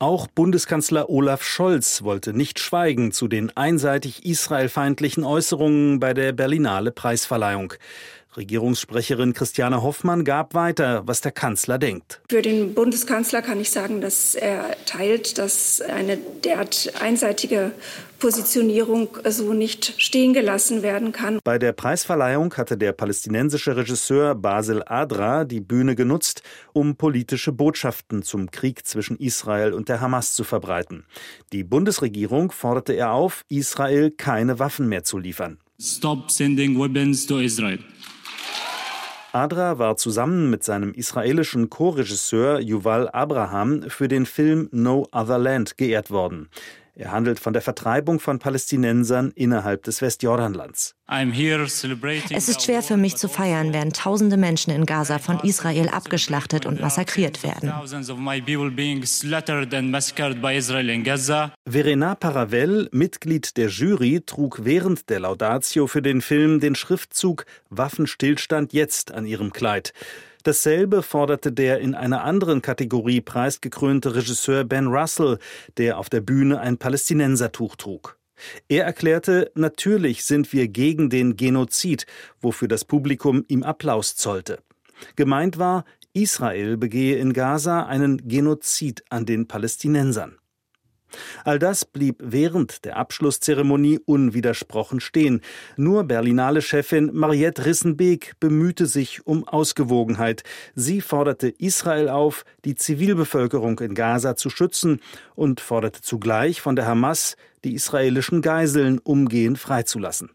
Auch Bundeskanzler Olaf Scholz wollte nicht schweigen zu den einseitig israelfeindlichen Äußerungen bei der Berlinale Preisverleihung. Regierungssprecherin Christiane Hoffmann gab weiter, was der Kanzler denkt. Für den Bundeskanzler kann ich sagen, dass er teilt, dass eine derart einseitige Positionierung so nicht stehen gelassen werden kann. Bei der Preisverleihung hatte der palästinensische Regisseur Basel Adra die Bühne genutzt, um politische Botschaften zum Krieg zwischen Israel und der Hamas zu verbreiten. Die Bundesregierung forderte er auf, Israel keine Waffen mehr zu liefern. Stop sending weapons to Israel. Adra war zusammen mit seinem israelischen Co-Regisseur Yuval Abraham für den Film No Other Land geehrt worden. Er handelt von der Vertreibung von Palästinensern innerhalb des Westjordanlands. Es ist schwer für mich zu feiern, während tausende Menschen in Gaza von Israel abgeschlachtet und massakriert werden. Verena Paravel, Mitglied der Jury, trug während der Laudatio für den Film den Schriftzug Waffenstillstand jetzt an ihrem Kleid. Dasselbe forderte der in einer anderen Kategorie preisgekrönte Regisseur Ben Russell, der auf der Bühne ein Palästinensertuch trug. Er erklärte, natürlich sind wir gegen den Genozid, wofür das Publikum ihm Applaus zollte. Gemeint war, Israel begehe in Gaza einen Genozid an den Palästinensern. All das blieb während der Abschlusszeremonie unwidersprochen stehen. Nur Berlinale-Chefin Mariette Rissenbeek bemühte sich um Ausgewogenheit. Sie forderte Israel auf, die Zivilbevölkerung in Gaza zu schützen und forderte zugleich von der Hamas, die israelischen Geiseln umgehend freizulassen.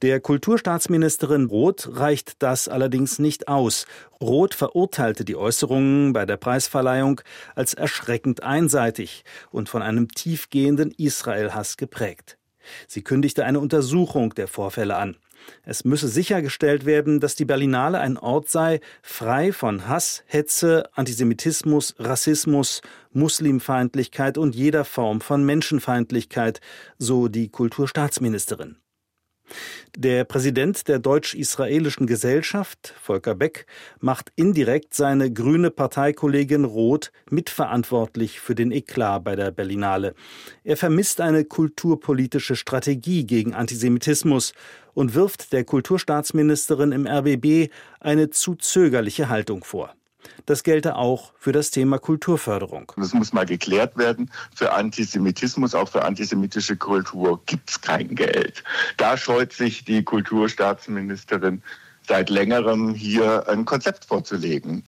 Der Kulturstaatsministerin Roth reicht das allerdings nicht aus. Roth verurteilte die Äußerungen bei der Preisverleihung als erschreckend einseitig und von einem tiefgehenden Israel-Hass geprägt. Sie kündigte eine Untersuchung der Vorfälle an. Es müsse sichergestellt werden, dass die Berlinale ein Ort sei, frei von Hass, Hetze, Antisemitismus, Rassismus, Muslimfeindlichkeit und jeder Form von Menschenfeindlichkeit, so die Kulturstaatsministerin. Der Präsident der deutsch-israelischen Gesellschaft, Volker Beck, macht indirekt seine grüne Parteikollegin Roth mitverantwortlich für den Eklat bei der Berlinale. Er vermisst eine kulturpolitische Strategie gegen Antisemitismus und wirft der Kulturstaatsministerin im RBB eine zu zögerliche Haltung vor. Das gelte auch für das Thema Kulturförderung. Das muss mal geklärt werden. Für Antisemitismus, auch für antisemitische Kultur gibt es kein Geld. Da scheut sich die Kulturstaatsministerin seit längerem hier ein Konzept vorzulegen.